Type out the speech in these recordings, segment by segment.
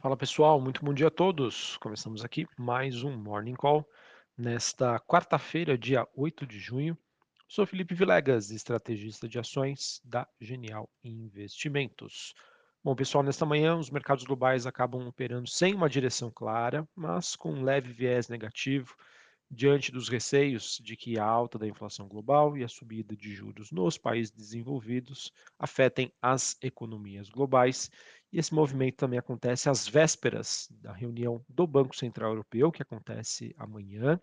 Fala pessoal, muito bom dia a todos. Começamos aqui mais um Morning Call nesta quarta-feira, dia 8 de junho. Sou Felipe Vilegas, estrategista de ações da Genial Investimentos. Bom, pessoal, nesta manhã os mercados globais acabam operando sem uma direção clara, mas com um leve viés negativo diante dos receios de que a alta da inflação global e a subida de juros nos países desenvolvidos afetem as economias globais. E esse movimento também acontece às vésperas da reunião do Banco Central Europeu, que acontece amanhã,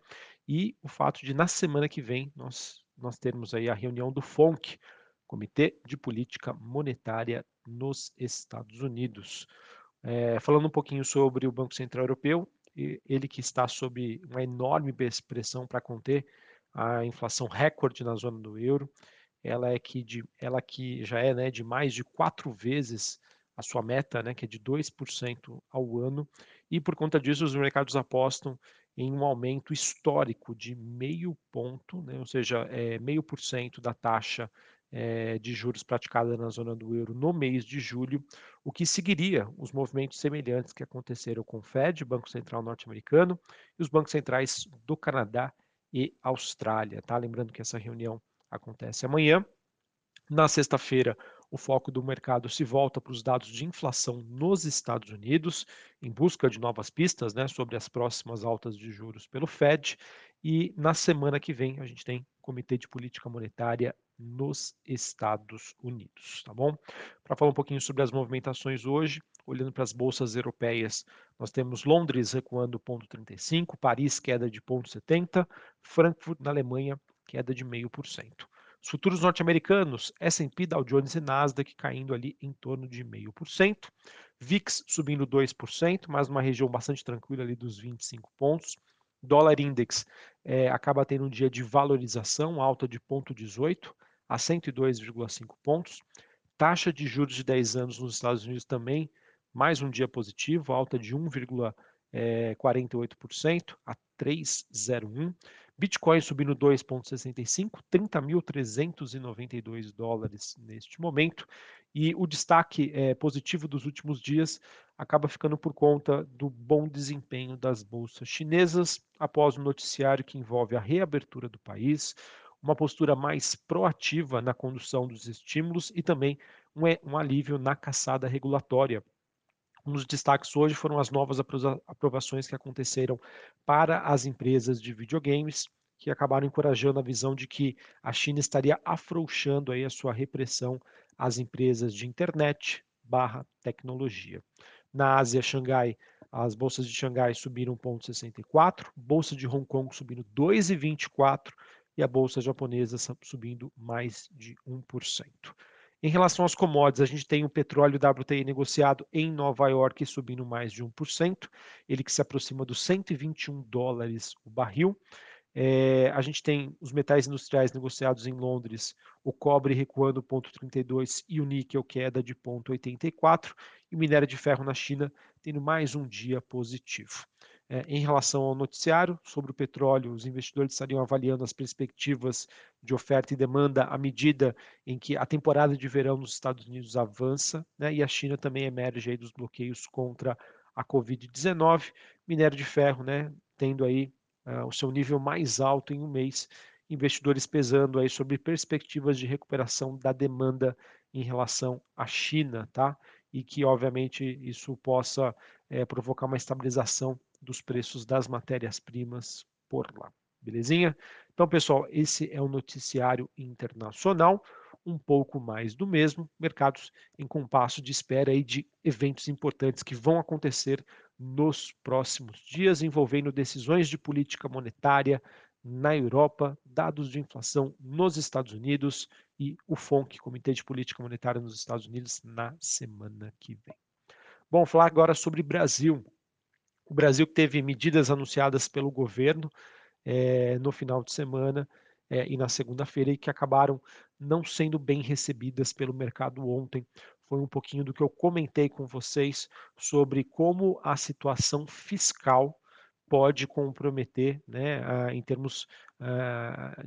e o fato de na semana que vem nós, nós termos aí a reunião do FONC, Comitê de Política Monetária nos Estados Unidos. É, falando um pouquinho sobre o Banco Central Europeu, ele que está sob uma enorme pressão para conter a inflação recorde na zona do euro, ela é que, de, ela que já é né, de mais de quatro vezes a sua meta, né, que é de 2% ao ano, e por conta disso os mercados apostam em um aumento histórico de meio ponto, né, ou seja, é, meio por cento da taxa é, de juros praticada na zona do euro no mês de julho, o que seguiria os movimentos semelhantes que aconteceram com o Fed, Banco Central norte-americano, e os bancos centrais do Canadá e Austrália. Tá? Lembrando que essa reunião acontece amanhã. Na sexta-feira, o foco do mercado se volta para os dados de inflação nos Estados Unidos, em busca de novas pistas né, sobre as próximas altas de juros pelo Fed. E na semana que vem, a gente tem Comitê de Política Monetária nos Estados Unidos, tá bom? Para falar um pouquinho sobre as movimentações hoje, olhando para as bolsas europeias, nós temos Londres recuando 0,35, Paris queda de 0,70, Frankfurt na Alemanha queda de 0,5%. Os futuros norte-americanos, S&P, Dow Jones e Nasdaq caindo ali em torno de 0,5%, VIX subindo 2%, mas numa região bastante tranquila ali dos 25 pontos, Dólar Index é, acaba tendo um dia de valorização, alta de 0,18 a 102,5 pontos. Taxa de juros de 10 anos nos Estados Unidos também, mais um dia positivo, alta de 1,48% a 3,01. Bitcoin subindo 2,65, 30.392 dólares neste momento. E o destaque é, positivo dos últimos dias acaba ficando por conta do bom desempenho das bolsas chinesas após um noticiário que envolve a reabertura do país, uma postura mais proativa na condução dos estímulos e também um, um alívio na caçada regulatória. Um dos destaques hoje foram as novas aprovações que aconteceram para as empresas de videogames, que acabaram encorajando a visão de que a China estaria afrouxando aí a sua repressão às empresas de internet barra tecnologia. Na Ásia, Xangai, as bolsas de Xangai subiram 1,64, bolsa de Hong Kong subindo 2,24 e a bolsa japonesa subindo mais de 1%. Em relação às commodities, a gente tem o petróleo WTI negociado em Nova York subindo mais de 1%, ele que se aproxima dos 121 dólares o barril. É, a gente tem os metais industriais negociados em Londres, o cobre recuando 0,32 e o níquel queda de 0,84, e o minério de ferro na China tendo mais um dia positivo. É, em relação ao noticiário sobre o petróleo, os investidores estariam avaliando as perspectivas de oferta e demanda à medida em que a temporada de verão nos Estados Unidos avança né, e a China também emerge aí dos bloqueios contra a Covid-19. Minério de ferro, né, tendo aí uh, o seu nível mais alto em um mês, investidores pesando aí sobre perspectivas de recuperação da demanda em relação à China, tá? E que, obviamente, isso possa é, provocar uma estabilização dos preços das matérias-primas por lá. Belezinha? Então, pessoal, esse é o noticiário internacional, um pouco mais do mesmo, mercados em compasso de espera aí de eventos importantes que vão acontecer nos próximos dias, envolvendo decisões de política monetária na Europa, dados de inflação nos Estados Unidos e o FONC, Comitê de Política Monetária nos Estados Unidos, na semana que vem. Bom, falar agora sobre Brasil. O Brasil teve medidas anunciadas pelo governo é, no final de semana é, e na segunda-feira e que acabaram não sendo bem recebidas pelo mercado ontem. Foi um pouquinho do que eu comentei com vocês sobre como a situação fiscal pode comprometer, né, em termos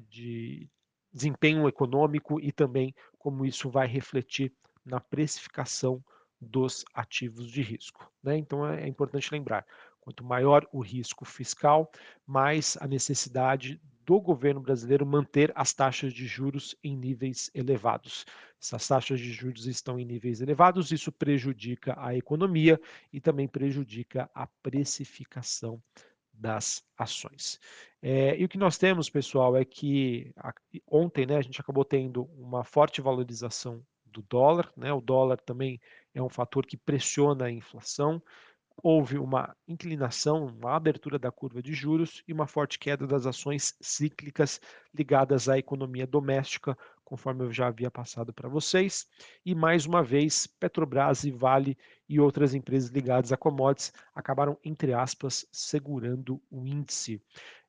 de desempenho econômico e também como isso vai refletir na precificação dos ativos de risco. Né? Então é, é importante lembrar: quanto maior o risco fiscal, mais a necessidade do governo brasileiro manter as taxas de juros em níveis elevados. Se as taxas de juros estão em níveis elevados, isso prejudica a economia e também prejudica a precificação das ações. É, e o que nós temos, pessoal, é que a, ontem né, a gente acabou tendo uma forte valorização do dólar, né? o dólar também é um fator que pressiona a inflação houve uma inclinação, uma abertura da curva de juros e uma forte queda das ações cíclicas ligadas à economia doméstica, conforme eu já havia passado para vocês. E mais uma vez, Petrobras e Vale e outras empresas ligadas a commodities acabaram, entre aspas, segurando o índice.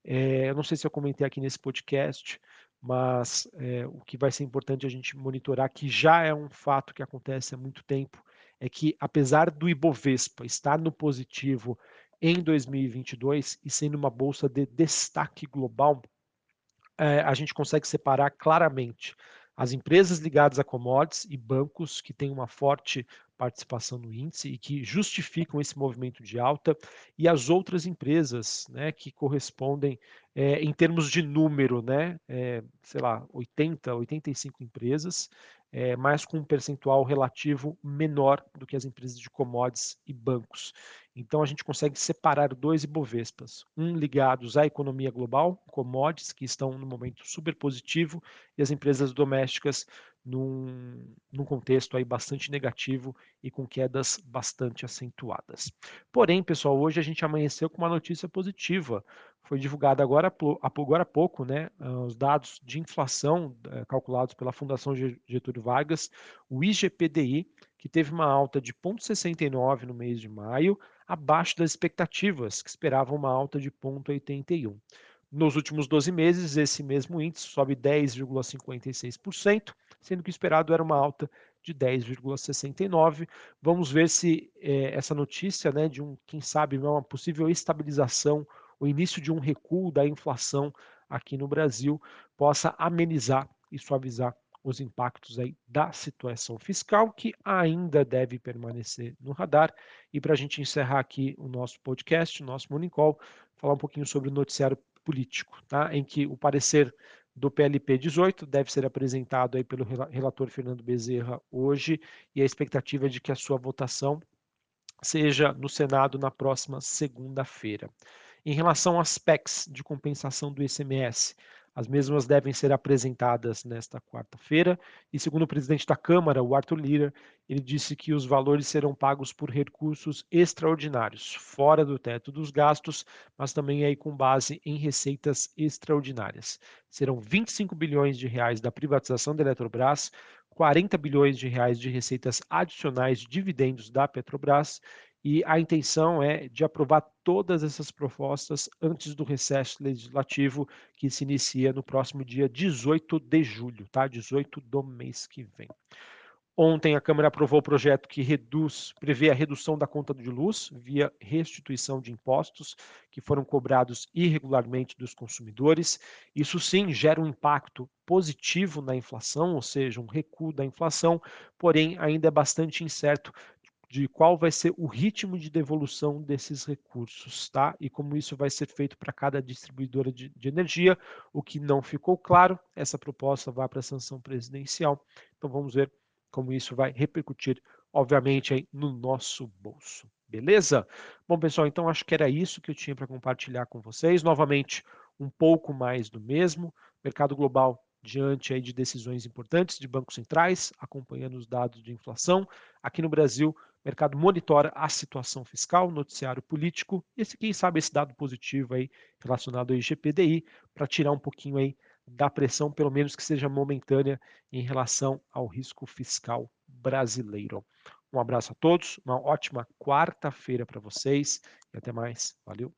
É, eu não sei se eu comentei aqui nesse podcast, mas é, o que vai ser importante a gente monitorar, que já é um fato que acontece há muito tempo, é que, apesar do Ibovespa estar no positivo em 2022 e sendo uma bolsa de destaque global, é, a gente consegue separar claramente as empresas ligadas a commodities e bancos que têm uma forte participação no índice e que justificam esse movimento de alta, e as outras empresas né, que correspondem é, em termos de número, né, é, sei lá, 80, 85 empresas, é, mas com um percentual relativo menor do que as empresas de commodities e bancos. Então a gente consegue separar dois Ibovespas, um ligados à economia global, commodities, que estão no momento super positivo, e as empresas domésticas num, num contexto aí bastante negativo e com quedas bastante acentuadas. Porém, pessoal, hoje a gente amanheceu com uma notícia positiva. Foi divulgado agora, agora há pouco né, os dados de inflação eh, calculados pela Fundação Getúlio Vargas, o IGPDI, que teve uma alta de 0,69 no mês de maio, abaixo das expectativas, que esperavam uma alta de 0,81. Nos últimos 12 meses, esse mesmo índice sobe 10,56%, sendo que o esperado era uma alta de 10,69. Vamos ver se é, essa notícia, né, de um, quem sabe, uma possível estabilização, o início de um recuo da inflação aqui no Brasil, possa amenizar e suavizar os impactos aí da situação fiscal, que ainda deve permanecer no radar. E para a gente encerrar aqui o nosso podcast, o nosso Morning Call, falar um pouquinho sobre o noticiário político, tá? em que o parecer do PLP 18 deve ser apresentado aí pelo relator Fernando Bezerra hoje e a expectativa é de que a sua votação seja no Senado na próxima segunda-feira. Em relação às PECs de compensação do ICMS, as mesmas devem ser apresentadas nesta quarta-feira e, segundo o presidente da Câmara, o Arthur Lira, ele disse que os valores serão pagos por recursos extraordinários, fora do teto dos gastos, mas também aí com base em receitas extraordinárias. Serão 25 bilhões de reais da privatização da Eletrobras, 40 bilhões de reais de receitas adicionais de dividendos da Petrobras e a intenção é de aprovar todas essas propostas antes do recesso legislativo que se inicia no próximo dia 18 de julho, tá? 18 do mês que vem. Ontem a Câmara aprovou o projeto que reduz, prevê a redução da conta de luz via restituição de impostos que foram cobrados irregularmente dos consumidores. Isso sim gera um impacto positivo na inflação, ou seja, um recuo da inflação, porém ainda é bastante incerto de qual vai ser o ritmo de devolução desses recursos, tá? E como isso vai ser feito para cada distribuidora de, de, energia, o que não ficou claro, essa proposta vai para a sanção presidencial. Então vamos ver como isso vai repercutir, obviamente, aí no nosso bolso. Beleza? Bom, pessoal, então acho que era isso que eu tinha para compartilhar com vocês. Novamente, um pouco mais do mesmo. Mercado global diante aí de decisões importantes de bancos centrais, acompanhando os dados de inflação. Aqui no Brasil, o mercado monitora a situação fiscal, noticiário político, esse, quem sabe esse dado positivo aí relacionado ao IGPDI, para tirar um pouquinho aí da pressão, pelo menos que seja momentânea, em relação ao risco fiscal brasileiro. Um abraço a todos, uma ótima quarta-feira para vocês e até mais. Valeu!